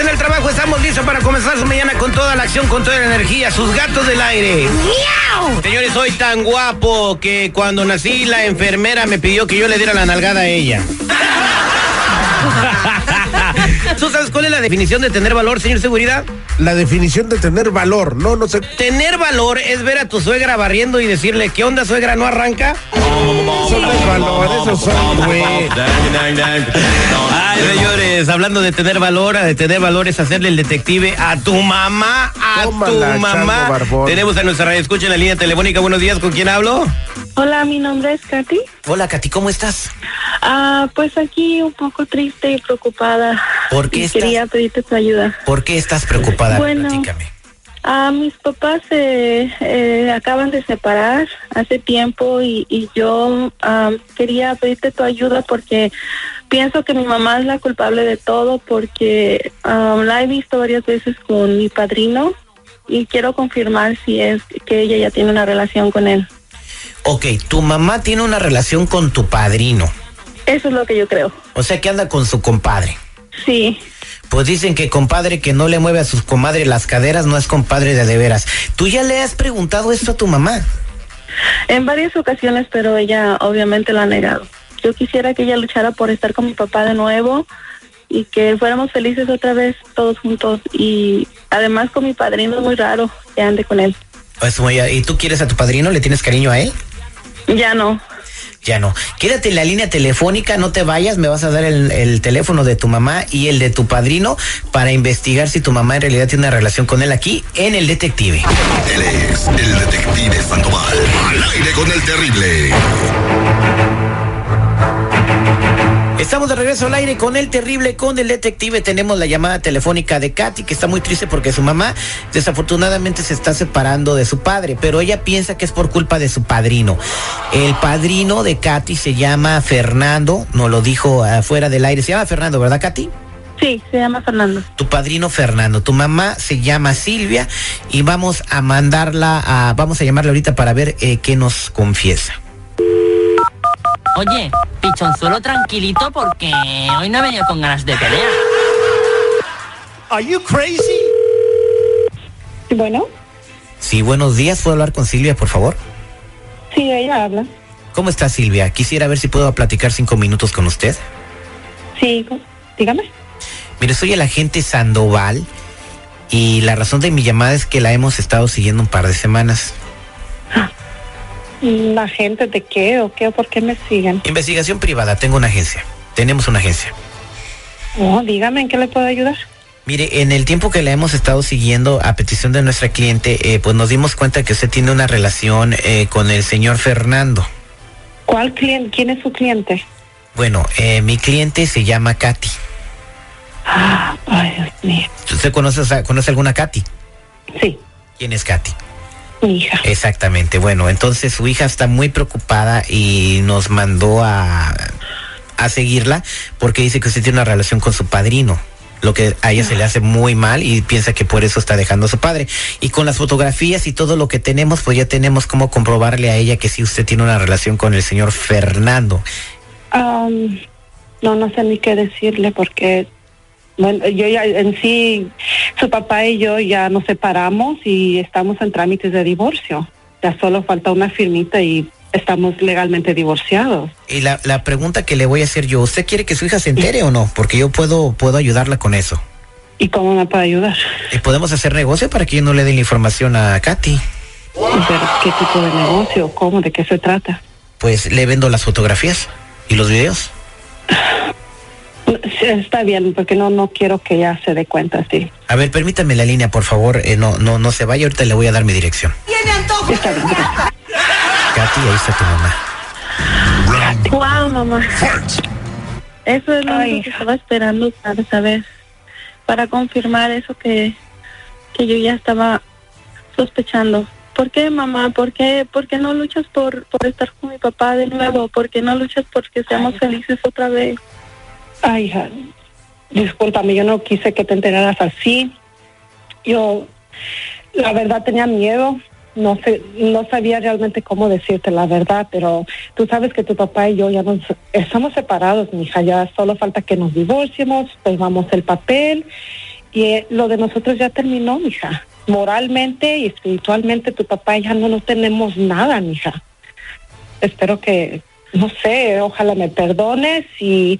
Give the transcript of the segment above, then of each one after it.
En el trabajo, estamos listos para comenzar su mañana con toda la acción, con toda la energía, sus gatos del aire. Señores, soy tan guapo que cuando nací la enfermera me pidió que yo le diera la nalgada a ella. ¿Tú sabes cuál es la definición de tener valor, señor seguridad? La definición de tener valor, no, no sé. Tener valor es ver a tu suegra barriendo y decirle, ¿qué onda, suegra? ¿No arranca? Eso no es valor, eso son, güey. Ay, señores, hablando de tener valor, de tener valor es hacerle el detective a tu mamá, a Tómala, tu mamá. Tenemos a nuestra radio, escucha en la línea telefónica. Buenos días, ¿con quién hablo? Hola, mi nombre es Katy. Hola, Katy, ¿cómo estás? Ah, pues aquí un poco triste y preocupada. ¿Por qué Y estás- Quería pedirte tu ayuda. ¿Por qué estás preocupada? Bueno. Platícame. Ah, mis papás se eh, acaban de separar hace tiempo y, y yo ah, quería pedirte tu ayuda porque pienso que mi mamá es la culpable de todo porque ah, la he visto varias veces con mi padrino y quiero confirmar si es que ella ya tiene una relación con él. Ok, tu mamá tiene una relación con tu padrino. Eso es lo que yo creo. O sea que anda con su compadre. Sí. Pues dicen que compadre que no le mueve a sus comadres las caderas no es compadre de de veras. ¿Tú ya le has preguntado esto a tu mamá? En varias ocasiones, pero ella obviamente lo ha negado. Yo quisiera que ella luchara por estar con mi papá de nuevo y que fuéramos felices otra vez todos juntos. Y además con mi padrino es muy raro que ande con él. Pues, ¿Y tú quieres a tu padrino? ¿Le tienes cariño a él? Ya no. Ya no. Quédate en la línea telefónica, no te vayas, me vas a dar el, el teléfono de tu mamá y el de tu padrino para investigar si tu mamá en realidad tiene una relación con él aquí en el detective. Él es el detective Sandoval. Al aire con el terrible. Estamos de regreso al aire con el terrible, con el detective. Tenemos la llamada telefónica de Katy, que está muy triste porque su mamá desafortunadamente se está separando de su padre, pero ella piensa que es por culpa de su padrino. El padrino de Katy se llama Fernando, nos lo dijo afuera del aire. Se llama Fernando, ¿verdad, Katy? Sí, se llama Fernando. tu padrino Fernando, tu mamá se llama Silvia y vamos a mandarla a, vamos a llamarla ahorita para ver eh, qué nos confiesa. Oye, pichonzuelo tranquilito porque hoy no he venido con ganas de pelear. Bueno, Sí, buenos días, ¿puedo hablar con Silvia, por favor? sí, ella habla. ¿Cómo está Silvia? Quisiera ver si puedo platicar cinco minutos con usted. Sí, dígame. Mire, soy el agente Sandoval y la razón de mi llamada es que la hemos estado siguiendo un par de semanas. ¿La gente de qué o qué o por qué me siguen? Investigación privada, tengo una agencia. Tenemos una agencia. Oh, dígame en qué le puedo ayudar. Mire, en el tiempo que la hemos estado siguiendo a petición de nuestra cliente, eh, pues nos dimos cuenta que usted tiene una relación eh, con el señor Fernando. ¿Cuál cliente? ¿Quién es su cliente? Bueno, eh, mi cliente se llama Katy. Ah, ay, Dios mío. ¿Usted conoce, conoce alguna Katy? Sí, ¿Quién es Katy? Mi hija. Exactamente. Bueno, entonces su hija está muy preocupada y nos mandó a, a seguirla porque dice que usted tiene una relación con su padrino. Lo que a ella se le hace muy mal y piensa que por eso está dejando a su padre. Y con las fotografías y todo lo que tenemos, pues ya tenemos cómo comprobarle a ella que sí usted tiene una relación con el señor Fernando. No, no sé ni qué decirle porque, bueno, yo ya en sí, su papá y yo ya nos separamos y estamos en trámites de divorcio. Ya solo falta una firmita y estamos legalmente divorciados. Y la, la pregunta que le voy a hacer yo, ¿usted quiere que su hija se entere o no? Porque yo puedo, puedo ayudarla con eso. ¿Y cómo me puede ayudar? Y podemos hacer negocio para que yo no le dé la información a Katy. Pero, ¿Qué tipo de negocio? ¿Cómo? ¿De qué se trata? Pues le vendo las fotografías y los videos. está bien, porque no no quiero que ella se dé cuenta, sí. A ver, permítame la línea, por favor. Eh, no, no, no se vaya. Ahorita le voy a dar mi dirección. Está bien. Katy, ahí está tu mamá. Wow, mamá. Eso es lo único que estaba esperando para saber, para confirmar eso que, que yo ya estaba sospechando. ¿Por qué, mamá? ¿Por qué, por qué no luchas por, por estar con mi papá de nuevo? ¿Por qué no luchas porque seamos felices otra vez? Ay, hija, discúlpame, yo no quise que te enteraras así. Yo, la verdad, tenía miedo. No sé, no sabía realmente cómo decirte la verdad, pero tú sabes que tu papá y yo ya nos estamos separados, mija. Ya solo falta que nos divorciemos, tomamos el papel y eh, lo de nosotros ya terminó, mija. Moralmente y espiritualmente, tu papá y ya no, no tenemos nada, mija. Espero que, no sé, ojalá me perdones y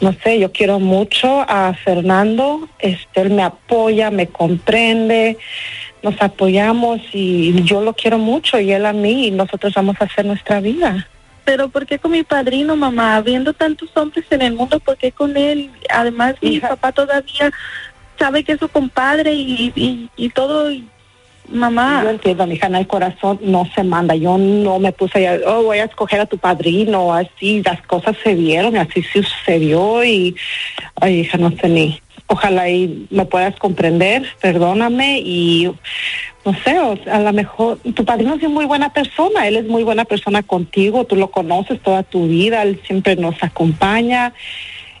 no sé, yo quiero mucho a Fernando, este, él me apoya, me comprende, nos apoyamos y yo lo quiero mucho y él a mí y nosotros vamos a hacer nuestra vida. Pero ¿por qué con mi padrino, mamá? Habiendo tantos hombres en el mundo, ¿por qué con él? Además, mi Hija. papá todavía sabe que es su compadre y, y, y todo. y- mamá, Yo entiendo, mi hija, en el corazón no se manda. Yo no me puse a, oh, voy a escoger a tu padrino, así, las cosas se dieron, así sucedió y, ay, hija, no sé ni. Ojalá y me puedas comprender, perdóname y, no sé, o sea, a lo mejor, tu padrino es muy buena persona, él es muy buena persona contigo, tú lo conoces toda tu vida, él siempre nos acompaña.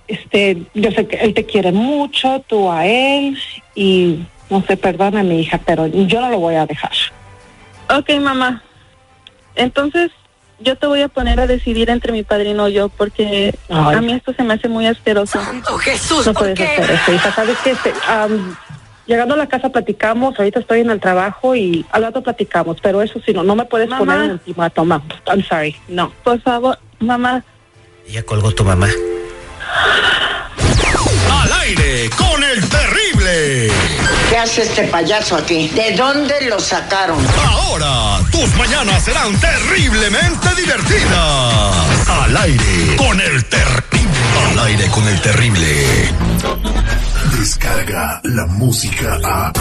Este, yo sé que él te quiere mucho, tú a él, y no sé, perdona mi hija, pero yo no lo voy a dejar. ok, mamá. Entonces, yo te voy a poner a decidir entre mi padrino y yo, porque Ay. a mí esto se me hace muy asqueroso. Jesús, No ¿por puedes qué? hacer eso, hija. ¿Sabes qué? Este, llegando a la casa platicamos, ahorita estoy en el trabajo y al rato platicamos, pero eso sí, no, no me puedes Mamá. poner en ultimátum. ma. I'm sorry, no. Por favor, mamá, Ya colgó tu mamá. Al aire con el terrible. ¿Qué hace este payaso aquí? ¿De dónde lo sacaron? Ahora tus mañanas serán terriblemente divertidas. Al aire con el terrible. Al aire con el terrible. Descarga la música a.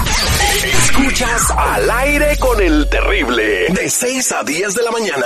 Escuchas al aire con el terrible. De 6 a 10 de la mañana.